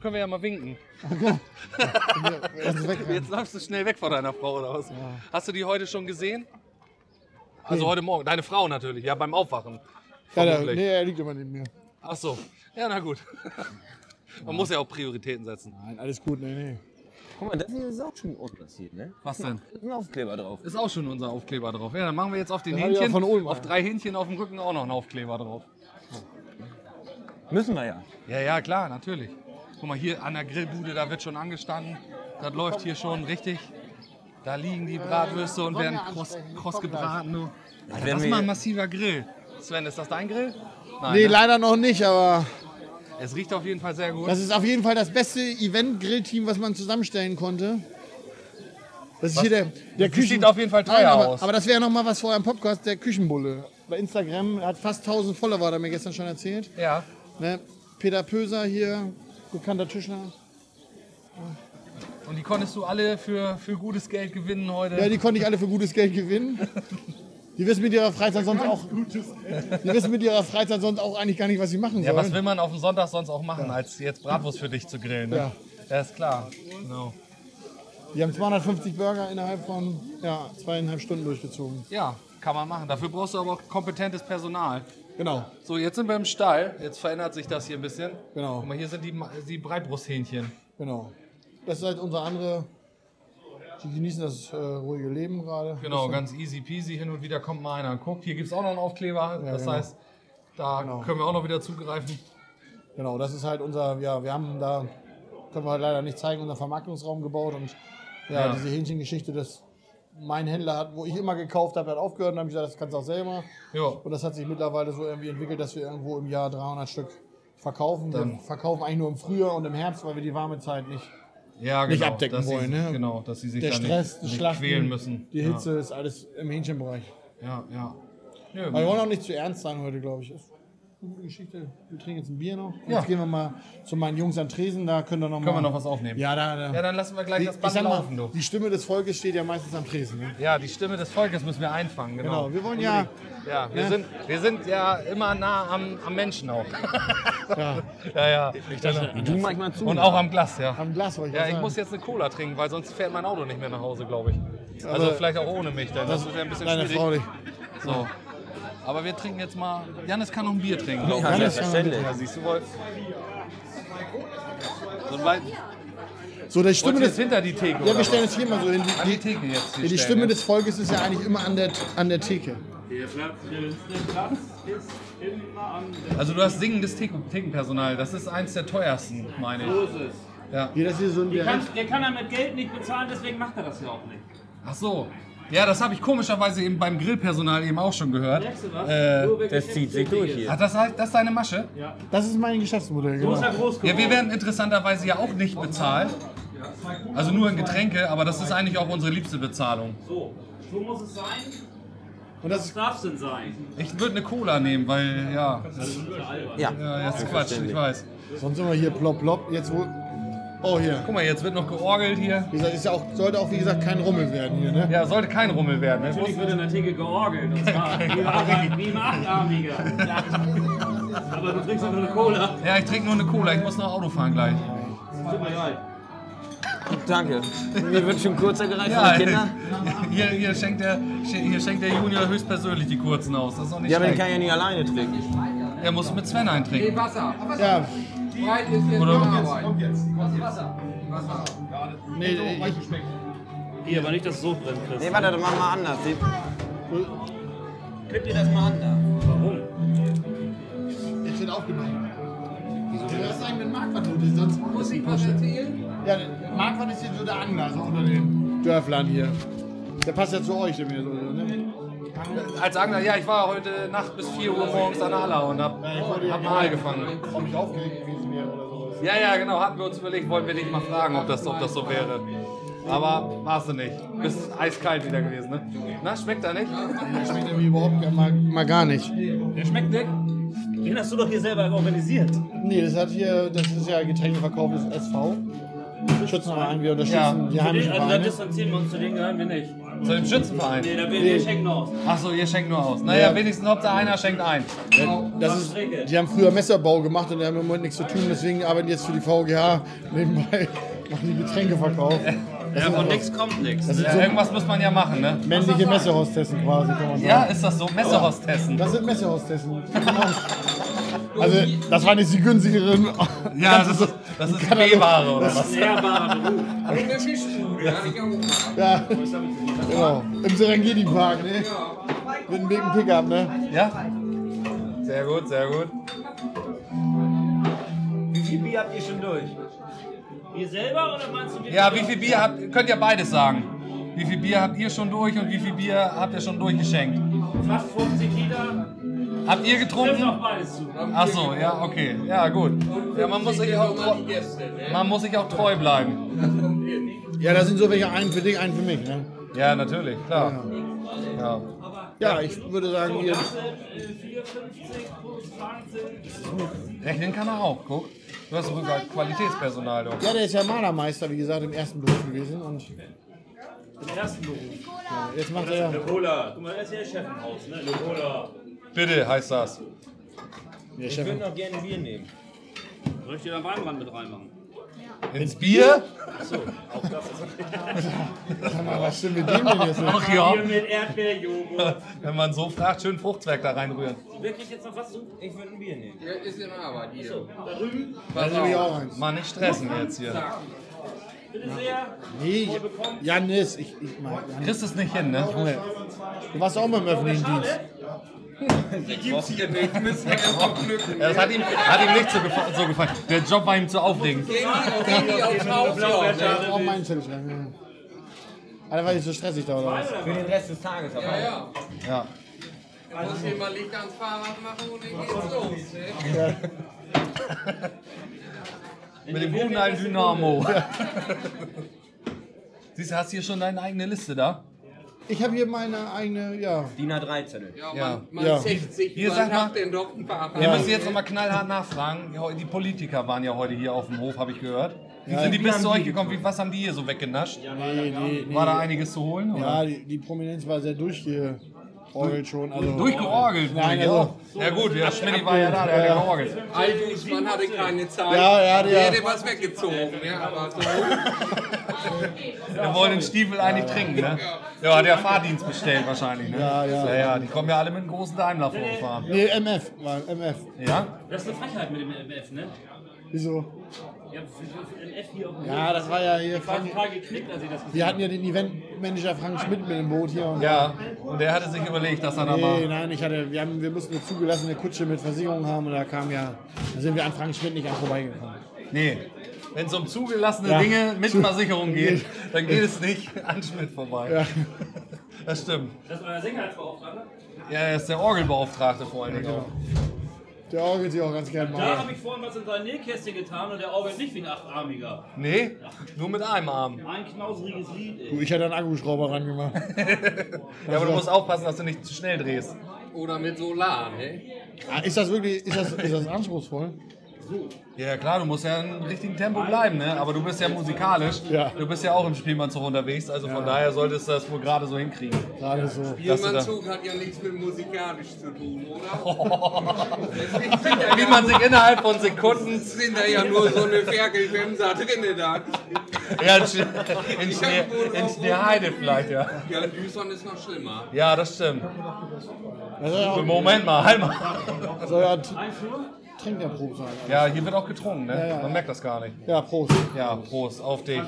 Können wir ja mal winken. Weg. Jetzt läufst du schnell weg von deiner Frau, oder was? Hast du die heute schon gesehen? Also Nee. heute Morgen. Deine Frau natürlich, ja, beim Aufwachen. Ja, der, nee, er liegt immer neben mir. Ach so. Ja, na gut. Man muss ja auch Prioritäten setzen. Nein, alles gut, nee, nee. Guck mal, das hier ist auch schon unten hier, ne? Was denn? Da ist ein Aufkleber drauf. Ist auch schon unser Aufkleber drauf. Ja, dann machen wir jetzt auf den hab ich Hähnchen, von Ulm, auf ja. drei Hähnchen auf dem Rücken auch noch einen Aufkleber drauf. Müssen wir ja. Ja, ja, klar, natürlich. Guck mal, hier an der Grillbude, da wird schon angestanden. Das läuft hier schon richtig. Da liegen die Bratwürste und werden kross, kross gebraten. Du. Alter, das ist mal ein massiver Grill. Sven, ist das dein Grill? Nein, Nee, ne? leider noch nicht, aber Es riecht auf jeden Fall sehr gut. das ist auf jeden Fall das beste Event-Grillteam, was man zusammenstellen konnte. Das ist hier der, der Das sieht auf jeden Fall teuer Nein, aber, aus. Aber das wäre noch mal was vor einem Podcast, der Küchenbulle. Bei Instagram hat fast 1000 Follower, hat er mir gestern schon erzählt. Ja. Ne? Peter Pöser hier, bekannter Tischler. Und die konntest du alle für, für gutes Geld gewinnen heute. Ja, die konnte ich alle für gutes Geld gewinnen. Die wissen mit ihrer Freizeit sonst auch. Die wissen mit ihrer Freizeit sonst auch eigentlich gar nicht, was sie machen Ja, sollen. was will man auf dem Sonntag sonst auch machen, als jetzt Bratwurst für dich zu grillen? Ne? Ja. ja, ist klar. Genau. Die haben 250 Burger innerhalb von ja, zweieinhalb Stunden durchgezogen. Ja, kann man machen. Dafür brauchst du aber auch kompetentes Personal. Genau, So, jetzt sind wir im Stall. Jetzt verändert sich das hier ein bisschen. Genau. Guck mal, hier sind die, die Breitbrusthähnchen. genau. Das ist halt unsere andere. Die genießen das äh, ruhige Leben gerade. Genau, ganz easy peasy. Hin und wieder kommt mal einer und guckt. Hier gibt es auch noch einen Aufkleber. Ja, das genau. heißt, da Genau. können wir auch noch wieder zugreifen. Genau, das ist halt unser, ja, wir haben da, können wir halt leider nicht zeigen, unseren Vermarktungsraum gebaut und ja, Ja. diese Hähnchengeschichte, das mein Händler hat, wo ich immer gekauft habe, hat aufgehört und habe ich gesagt, das kannst du auch selber. Ja. Und das hat sich mittlerweile so irgendwie entwickelt, dass wir irgendwo im Jahr 300 Stück verkaufen. Wir Dann- verkaufen eigentlich nur im Frühjahr und im Herbst, weil wir die warme Zeit nicht. Ja, Nicht genau, abdecken dass wollen, sie, ne? Genau, dass sie sich Der Stress, nicht, nicht Schlachten, quälen müssen. die Hitze ist alles im Hähnchenbereich. Ja, ja. ja. Aber wir wollen auch nicht zu ernst sein heute, glaube ich. Ist gute Geschichte. Wir trinken jetzt ein Bier noch. Und Ja. Jetzt gehen wir mal zu meinen Jungs am Tresen, da könnt ihr noch können mal wir noch was aufnehmen. Ja, da, da. Ja, dann lassen wir gleich Die, das Band mal, laufen, du. die Stimme des Volkes steht ja meistens am Tresen. Ne? Ja, die Stimme des Volkes müssen wir einfangen, genau. Genau, wir wollen ja, Ja, wir, Ne? sind, wir sind ja immer nah am, am Menschen auch. ja ja, ja. Du manchmal zu. Und auch am Glas, ja. am Glas wollte ich Ja, ich sagen. muss jetzt eine Cola trinken, weil sonst fährt mein Auto nicht mehr nach Hause, glaube ich. Also Aber vielleicht auch ohne mich, denn das, ist ja ein bisschen Deine schwierig. Frau nicht. So. Aber wir trinken jetzt mal. Janis kann noch ein Bier trinken, glaube Ja, ein selbstverständlich. Ja, siehst du wohl. So ein Wein. So, die Stimme jetzt des, hinter die Theke. ja, wir stellen es hier mal so hin. Die, die die, Theke jetzt. die stellen, Stimme ja. des Volkes ist ja eigentlich immer an der, an der Theke. Der Platz, der Platz ist immer an der Also du hast singendes Theken- Thekenpersonal. Das ist eins der teuersten, meine ich. Ja. Hier, das hier so ein Der kann, der kann er mit Geld nicht bezahlen, deswegen macht er das ja auch nicht. Ach so. Ja, das habe ich komischerweise eben beim Grillpersonal eben auch schon gehört. Merkst du was? Äh, Nur Das zieht sich durch hier. Ach, das, heißt- das ist deine Masche? Das ist mein Geschäftsmodell. So Genau. ist er groß Ja, geworden. wir werden interessanterweise ja auch nicht bezahlt. Also nur in Getränke, aber das ist eigentlich auch unsere liebste Bezahlung. So, so muss es sein. Und das ist, darf es denn sein? Ich würde eine Cola nehmen, weil ja. Das, Ja. ja, das ist Quatsch, ich weiß. sonst immer hier plopp plopp. Jetzt wo. Oh, hier. Guck mal, jetzt wird noch georgelt hier. Wie gesagt, ist ja auch, sollte auch, wie gesagt, kein Rummel werden hier, ne? Ja, sollte kein Rummel werden. Ne? Natürlich wird in der Theke georgelt. Und zwar wie im Achtarmiger. Aber du trinkst doch nur eine Cola. Ja, ich trinke nur eine Cola, ich muss noch Auto fahren gleich. Tut mir leid. Danke. Mir wird schon kurzer gereicht Ja, von den Kindern. hier, hier, schenkt der, hier schenkt der Junior höchstpersönlich die kurzen aus. Das ist auch nicht Ja, aber den schlecht. kann ich ja nicht alleine trinken. Er muss mit Sven eintrinken. Ja. Oder? Nee, ich, Hier, aber nicht, dass es so brennt, Chris. Nee, warte, dann machen wir anders. Die- Klipp dir das mal an da. Warum? jetzt wird aufgenommen. Wieso? Du hast eigentlich mit Marquardt sonst muss ich was erzählen? Ja, Marquardt ist hier so der Angler, so unter den Dörflern hier. Der passt ja zu euch, der mir so, ne? Als Angler, ja, ich war heute Nacht bis 4 Uhr morgens an der Aller und hab, hab mal gefangen. Ob ich aufgeregt gewesen wäre oder sowas. Ja, ja, genau, hatten wir uns überlegt, wollten wir dich mal fragen, ob das, ob das so wäre. Aber warst du nicht. Bist eiskalt wieder gewesen, ne? Na, schmeckt er nicht? Das schmeckt irgendwie überhaupt gar- mal, mal gar nicht. Der schmeckt nicht. Den hast du doch hier selber organisiert. Nee, das hat hier, das ist ja Getränkeverkauf des SV. Schützenverein, wir unterstützen Ja. die Zu den, heimischen also da Vereine. distanzieren wir uns zu denen gehören wir nicht. Zu dem Schützenverein. Nee, da wir, wir schenken aus. Achso, ihr schenkt nur aus. Naja, wenigstens Hauptsache einer schenkt ein. Das ist, die haben früher Messerbau gemacht und die haben im Moment nichts zu tun, deswegen arbeiten die jetzt für die VGH nebenbei, machen die Getränkeverkauf. Das sind Von nix kommt nix. Das sind Ja, so irgendwas muss man ja machen, ne? männliche Messehostessen quasi, kann man sagen. Ja, ist das so? Messerhostessen. Das sind Messehostessen. Also, das waren jetzt die günstigeren. Ja, das ist, das ist B-Ware oder was? Ehrbarer Beruf. Ja, genau. Im Serengeti-Park, ne? Mit einem dicken Pickup, ne? Ja? Sehr gut, sehr gut. Wie viel Bier habt ihr schon durch? Ihr selber oder meinst du wir? Ja, wie viel Bier habt könnt ihr beides sagen? Wie viel Bier habt ihr schon durch und wie viel Bier habt ihr schon durchgeschenkt? Fast 50 Liter. Habt ihr getrunken? auf beides zu. Ach so, ja, okay. Ja, gut. Ja, man muss sich auch treu, man muss sich auch treu bleiben. Ja, da sind so welche, einen für dich, einen für mich, ne? Ja, natürlich, klar. Ja. Ja, ich würde sagen, ihr. 4,50 plus 20. Rechnen kann er auch, guck. Du hast sogar Qualitätspersonal, doch. Ja, der ist ja Malermeister, wie gesagt, im ersten Beruf gewesen und Im ersten Beruf. jetzt macht er. Eine Cola. Guck mal, er ist ja der Chef im Haus, ne? Eine Cola. Bitte heißt das. Ich würde noch gerne Bier nehmen. Soll ich dir da Weinbrand mit reinmachen? Ins Bier? Sag mal, was stimmt mit dem denn jetzt? Ach ja. Hier mit Erdbeerjoghurt. Wenn man so fragt, schön Fruchtzwerg da reinrühren. Kriegt jetzt noch was zu? Ich würde ein Bier nehmen. So, da drüben. Da nehme ich auch eins. Mal nicht stressen jetzt hier. Bitte sehr. Nee, Janis, ich, ich mein, Janis. Kriegst es nicht hin, ne? Du warst auch mal im öffentlichen Dienst. Ja, Das hat ihm, hat ihm nicht so, gefa so gefallen. Der Job war ihm zu aufregend. Ja, auch meinen Zettel schreiben. Ja. Alter, war nicht so stressig da, oder was? Für den Rest des Tages aber. Ja. Muss hier mal Licht ans Fahrrad machen und dann geht's los. Ne? Mit dem guten alten Dynamo. Siehst du, hast hier schon deine eigene Liste da? Ich habe hier meine eigene, ja. DIN A3-Zettel. Ja, Ja. man, man Ja. zecht sich Hier, über sag den mal. Tag den doch ein Fahrrad. Wir müssen jetzt nochmal knallhart nachfragen. Ja, Die Politiker waren ja heute hier auf dem Hof, habe ich gehört. Wie sind die bis zu euch gekommen? Wie, was haben die hier so weggenascht? Nee, nee, nee. War da einiges zu holen? Oder? Ja, die, die Prominenz war sehr durchgeorgelt schon. Also, Durchgeorgelt? Nein, ja. also- ja gut, ja, Schmidt war ja da, der hat ja georgelt. Altungsmann hatte keine Zeit. Ja, er hatte ja- Der hätte was weggezogen. Ja, aber so. Wir wollen den Stiefel eigentlich trinken, ne? Ja, hat der Fahrdienst bestellt wahrscheinlich, ne? Ja, ja. Ja, ja, die kommen ja alle mit einem großen Daimler vorgefahren. Nee, MF war MF. Ja? Das ist eine Frechheit mit dem MF, ne? Wieso? Ja, dem Ja, das war ja hier. Ich war Frank, total geknickt, als ich das gesehen wir hatten ja den Eventmanager Frank Schmidt mit im Boot hier. Und Ja, und der hatte sich überlegt, dass er da Nee, mal. nein, ich hatte, wir, haben, wir mussten eine zugelassene Kutsche mit Versicherung haben und da kam ja, da sind wir an Frank Schmidt nicht an vorbeigekommen. Nee. Wenn es um zugelassene Ja. Dinge mit Versicherung geht, dann geht es nicht an Schmidt vorbei. Ja. Das stimmt. Das ist euer Sicherheitsbeauftragter? Ja, er ist der Orgelbeauftragte vor allen Dingen auch. Der orgelt sich auch ganz gern Da mal. habe ich vorhin was in sein Nähkästchen getan und der orgelt nicht wie ein Achtarmiger. Nee, nur mit einem Arm. Ein knauseriges Lied, ey. Du, ich hätte einen Akkuschrauber ran gemacht. Ja, aber du musst aufpassen, dass du nicht zu schnell drehst. Oder mit Solar, ne? Ah, Ist das wirklich, ist das, ist das anspruchsvoll? Ja klar, du musst ja im richtigen Tempo bleiben, ne? Aber du bist ja musikalisch. Ja. Du bist ja auch im Spielmannzug unterwegs, also von daher solltest du das wohl gerade so hinkriegen. Gerade so. Spielmannzug hat ja nichts mit musikalisch zu tun, oder? Da Wie man sich innerhalb von Sekunden. sind da ja nur so eine Ferkelwemser drinne da. Ja, in, in, Schnee, in Schneeheide vielleicht, ja. Ja, Düsseldorf ist noch schlimmer. Ja, das stimmt. Auch, Moment mal, halt mal. soll ja T- Trinkerprobe sein. Ja, hier wird auch getrunken, ne? Man merkt das gar nicht. Ja, Prost. Ja, Prost, auf dich.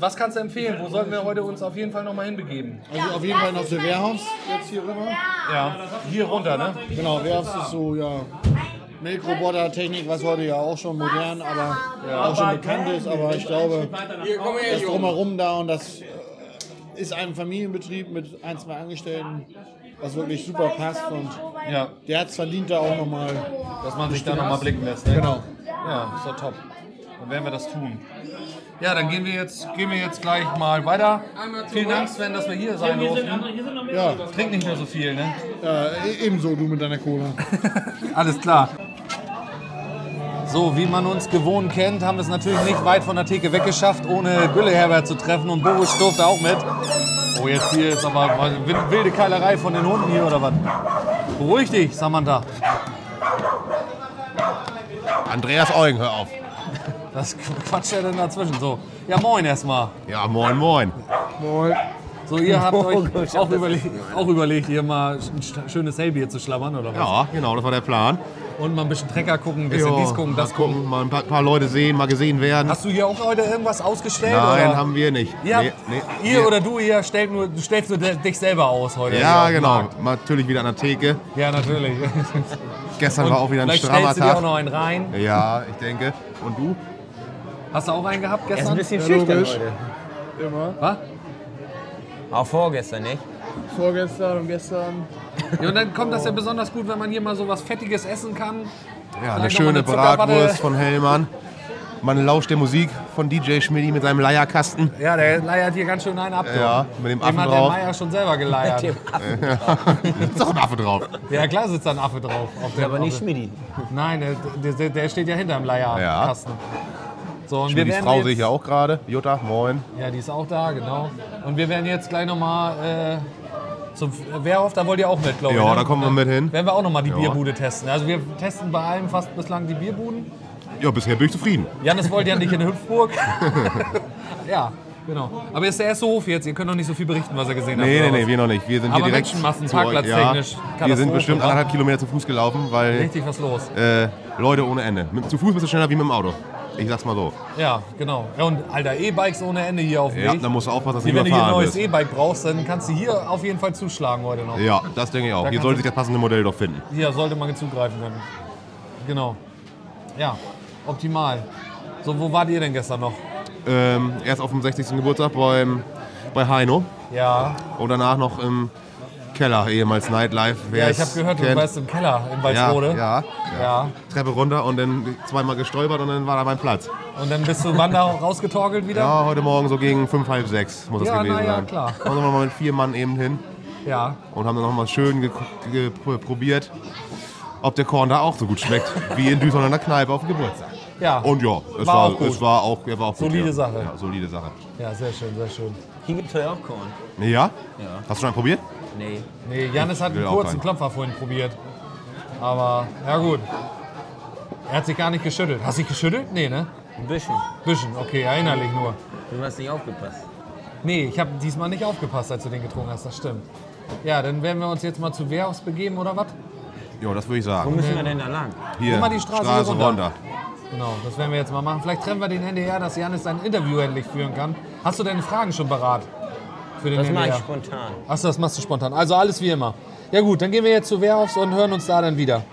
Was kannst du empfehlen? Wo sollten wir heute uns auf jeden Fall nochmal hinbegeben? Also auf jeden Fall noch zur Wehrhaus jetzt hier rüber. Ja, hier runter, ne? Genau, Wehrhaus ist so, ja, Melkroboter-Technik, was heute ja auch schon modern, aber auch schon bekannt ist. Aber ich glaube, das. Drumherum da und das äh, ist ein Familienbetrieb mit ein, zwei Angestellten, was wirklich super passt. Und Ja, der hat es verdient, da auch nochmal. dass man sich da nochmal blicken lässt, ne? Genau. Ja, ist doch top. Dann werden wir das tun. Ja, dann gehen wir jetzt, gehen wir jetzt gleich mal weiter. Vielen Dank, Sven, dass wir hier sein durften. andere, hier sind noch mehr. Ja, Trink nicht mehr so viel, ne? äh, ebenso du mit deiner Cola. Alles klar. So, wie man uns gewohnt kennt, haben wir es natürlich nicht weit von der Theke weggeschafft, ohne Gülle Herbert zu treffen. Und Boris durfte auch mit. Oh, jetzt hier ist aber wilde Keilerei von den Hunden hier, oder was? Beruhig dich, Samantha. Andreas Eugen, hör auf. Was quatscht er denn dazwischen? So, ja moin erstmal. Ja, moin, moin. So, ihr habt euch auch überlegt, auch überlegt, hier mal ein sch- schönes Hellbier zu schlammern, oder was? Ja, genau, das war der Plan. Und mal ein bisschen Trecker gucken, ein bisschen Ja, dies gucken, das mal gucken. gucken, mal ein paar, paar Leute sehen, mal gesehen werden. Hast du hier auch heute irgendwas ausgestellt? Nein, oder? haben wir nicht. Ihr, habt, Nee, nee, ihr oder du hier stellt nur, du stellst nur dich selber aus heute. Ja, genau. Markt. Natürlich wieder an der Theke. Ja, natürlich. Gestern war auch wieder ein Vielleicht strammer stellst du dir auch Tag. noch einen rein. Ja, ich denke. Und du? Hast du auch einen gehabt Er ist gestern? ein bisschen schüchtern logisch. heute. Immer. Was? Auch vorgestern nicht. Vorgestern und gestern. Ja, und dann kommt das ja besonders gut, wenn man hier mal so was Fettiges essen kann. Ja, eine schöne eine. Bratwurst von Hellmann. Man lauscht der Musik von DJ Schmidti mit seinem Leierkasten. Ja, der leiert hier ganz schön einen ab. Ja, mit dem Dem Affen hat der drauf. Meier schon selber geleiert. ist doch ein Affe drauf. Ja, klar sitzt da ein Affe drauf. Auf dem, Aber nicht dem- Schmidi. Nein, der, der, der steht ja hinterm Leierkasten. So, und wir Schmidtis werden Frau jetzt, sehe ich ja auch gerade. Jutta, moin. Ja, die ist auch da, genau. Und wir werden jetzt gleich nochmal äh, zum Wehrhof, da wollt ihr auch mit, glaube ich. Ja, ne? da kommen wir mit hin. Werden wir auch nochmal die Ja. Bierbude testen. Also wir testen bei allem fast bislang die Bierbuden. Ja, bisher bin ich zufrieden. Janis wollte ja nicht in Hüpfburg. ja, genau. Aber ist der erste Hof jetzt. Ihr könnt noch nicht so viel berichten, was ihr gesehen habt. Nee, oder nee, nee, was? wir noch nicht. Wir sind Aber hier direkt. Menschenmassen, parkplatztechnisch, Ja, wir sind bestimmt anderthalb Kilometer zu Fuß gelaufen, weil Richtig was los. äh, Leute ohne Ende. Zu Fuß bist du schneller wie mit dem Auto. Ich sag's mal so. Ja, genau. Ja, und alter, E-Bikes ohne Ende hier auf dem Ja, Weg. da musst du aufpassen, dass du wenn du hier ein neues. E-Bike brauchst, dann kannst du hier auf jeden Fall zuschlagen heute noch. Ja, das denke ich auch. Da Hier sollte sich das passende Modell doch finden. Hier sollte man zugreifen können. Genau. Ja, optimal. So, wo wart ihr denn gestern noch? Ähm, erst auf dem 60. Geburtstag beim, bei Heino Ja, und danach noch im Keller, ehemals Nightlife. Wer ja ich habe gehört, du kennt. warst im Keller in ja, Walsrode. ja, ja. Ja. Treppe runter und dann zweimal gestolpert und dann war da mein Platz. Und dann bist du wann da rausgetorkelt wieder? Ja, heute Morgen so gegen fünf, halb sechs muss das Ja, gewesen na ja, sein. klar. Da sind wir mal mit vier Mann eben hin Ja. und haben dann nochmal schön probiert, ob der Korn da auch so gut schmeckt wie in Düsseldorf in der Kneipe auf dem Geburtstag. Ja. Und ja, es War war, auch gut. es war auch, er war auch gut. Solide ja. Sache. Ja, solide Sache. Ja, sehr schön, sehr schön. Hier gibt es ja auch Korn. Ja? Ja. Hast du schon einen probiert? Nee. Nee, Janis hat einen kurzen. Klopfer vorhin probiert. Aber, ja gut. Er hat sich gar nicht geschüttelt. Hast du dich geschüttelt? Nee, ne? Ein bisschen. Bisschen, okay, erinnerlich nur. Du hast nicht aufgepasst. Nee, ich habe diesmal nicht aufgepasst, als du den getrunken hast, das stimmt. Ja, dann werden wir uns jetzt mal zu Wehrhaus begeben, oder was? Ja, das würde ich Wo sagen. müssen wir denn da lang? Hier, Guck mal die Straße hier runter. Genau, das werden wir jetzt mal machen. Vielleicht treffen wir den NDR, dass Janis sein Interview endlich führen kann. Hast du deine Fragen schon parat? Für den Das NDR? mache ich spontan. Achso, das machst du spontan. Also alles wie immer. Ja gut, dann gehen wir jetzt zu Wehrhofs und hören uns da dann wieder.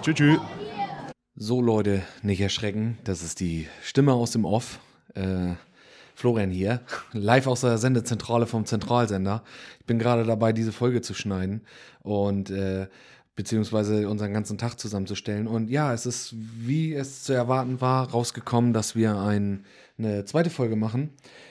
Tschüss, tschüss. So Leute, nicht erschrecken. Das ist die Stimme aus dem Off. Äh, Florian hier, live aus der Sendezentrale vom Zentralsender. Ich bin gerade dabei, diese Folge zu schneiden und äh, beziehungsweise unseren ganzen Tag zusammenzustellen. Und ja, es ist, wie es zu erwarten war, rausgekommen, dass wir ein, eine zweite Folge machen.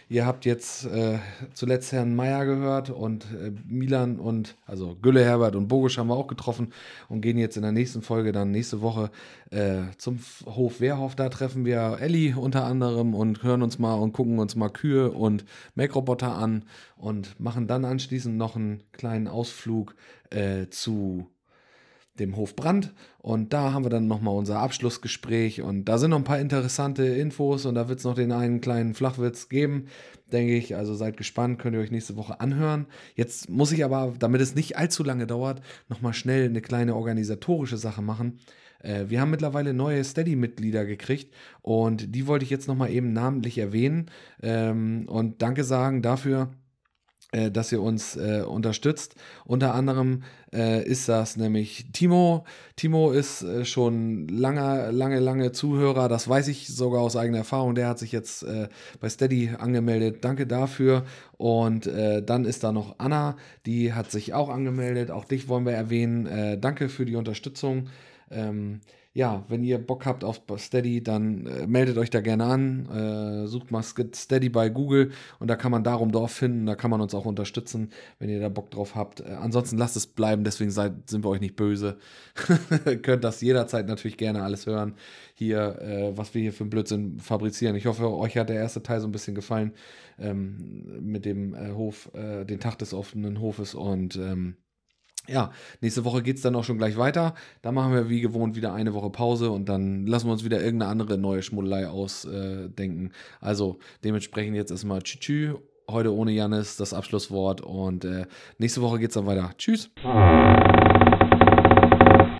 Ihr habt jetzt äh, zuletzt Herrn Meier gehört und äh, Milan und, also Gülle, Herbert und Bogisch haben wir auch getroffen und gehen jetzt in der nächsten Folge, dann nächste Woche äh, zum Hof Wehrhof. Da treffen wir Elli unter anderem und hören uns mal und gucken uns mal Kühe und Make-Roboter an und machen dann anschließend noch einen kleinen Ausflug äh, zu dem Hof Brand. Und da haben wir dann nochmal unser Abschlussgespräch. Und da sind noch ein paar interessante Infos und da wird es noch den einen kleinen Flachwitz geben, denke ich. Also seid gespannt, könnt ihr euch nächste Woche anhören. Jetzt muss ich aber, damit es nicht allzu lange dauert, nochmal schnell eine kleine organisatorische Sache machen. Äh, Wir haben mittlerweile neue Steady-Mitglieder gekriegt und die wollte ich jetzt nochmal eben namentlich erwähnen ähm, und Danke sagen dafür, dass ihr uns äh, unterstützt. Unter anderem äh, ist das nämlich Timo. Timo ist äh, schon lange, lange, lange Zuhörer. Das weiß ich sogar aus eigener Erfahrung. Der hat sich jetzt äh, bei Steady angemeldet. Danke dafür. Und äh, dann ist da noch Anna, die hat sich auch angemeldet. Auch dich wollen wir erwähnen. Äh, danke für die Unterstützung. Ähm, ja, wenn ihr Bock habt auf Steady, dann äh, meldet euch da gerne an. Äh, sucht mal Steady bei Google und da kann man darum Dorf finden. Da kann man uns auch unterstützen, wenn ihr da Bock drauf habt. Äh, ansonsten lasst es bleiben, deswegen seid, sind wir euch nicht böse. Könnt das jederzeit natürlich gerne alles hören. Hier, äh, was wir hier für einen Blödsinn fabrizieren. Ich hoffe, euch hat der erste Teil so ein bisschen gefallen ähm, mit dem äh, Hof, äh, den Tag des offenen Hofes und ähm, ja, nächste Woche geht es dann auch schon gleich weiter. Da machen wir wie gewohnt wieder eine Woche Pause und dann lassen wir uns wieder irgendeine andere neue Schmuddelei ausdenken. also dementsprechend jetzt erstmal Tschü, Heute ohne Janis das Abschlusswort und äh, nächste Woche geht es dann weiter. Tschüss.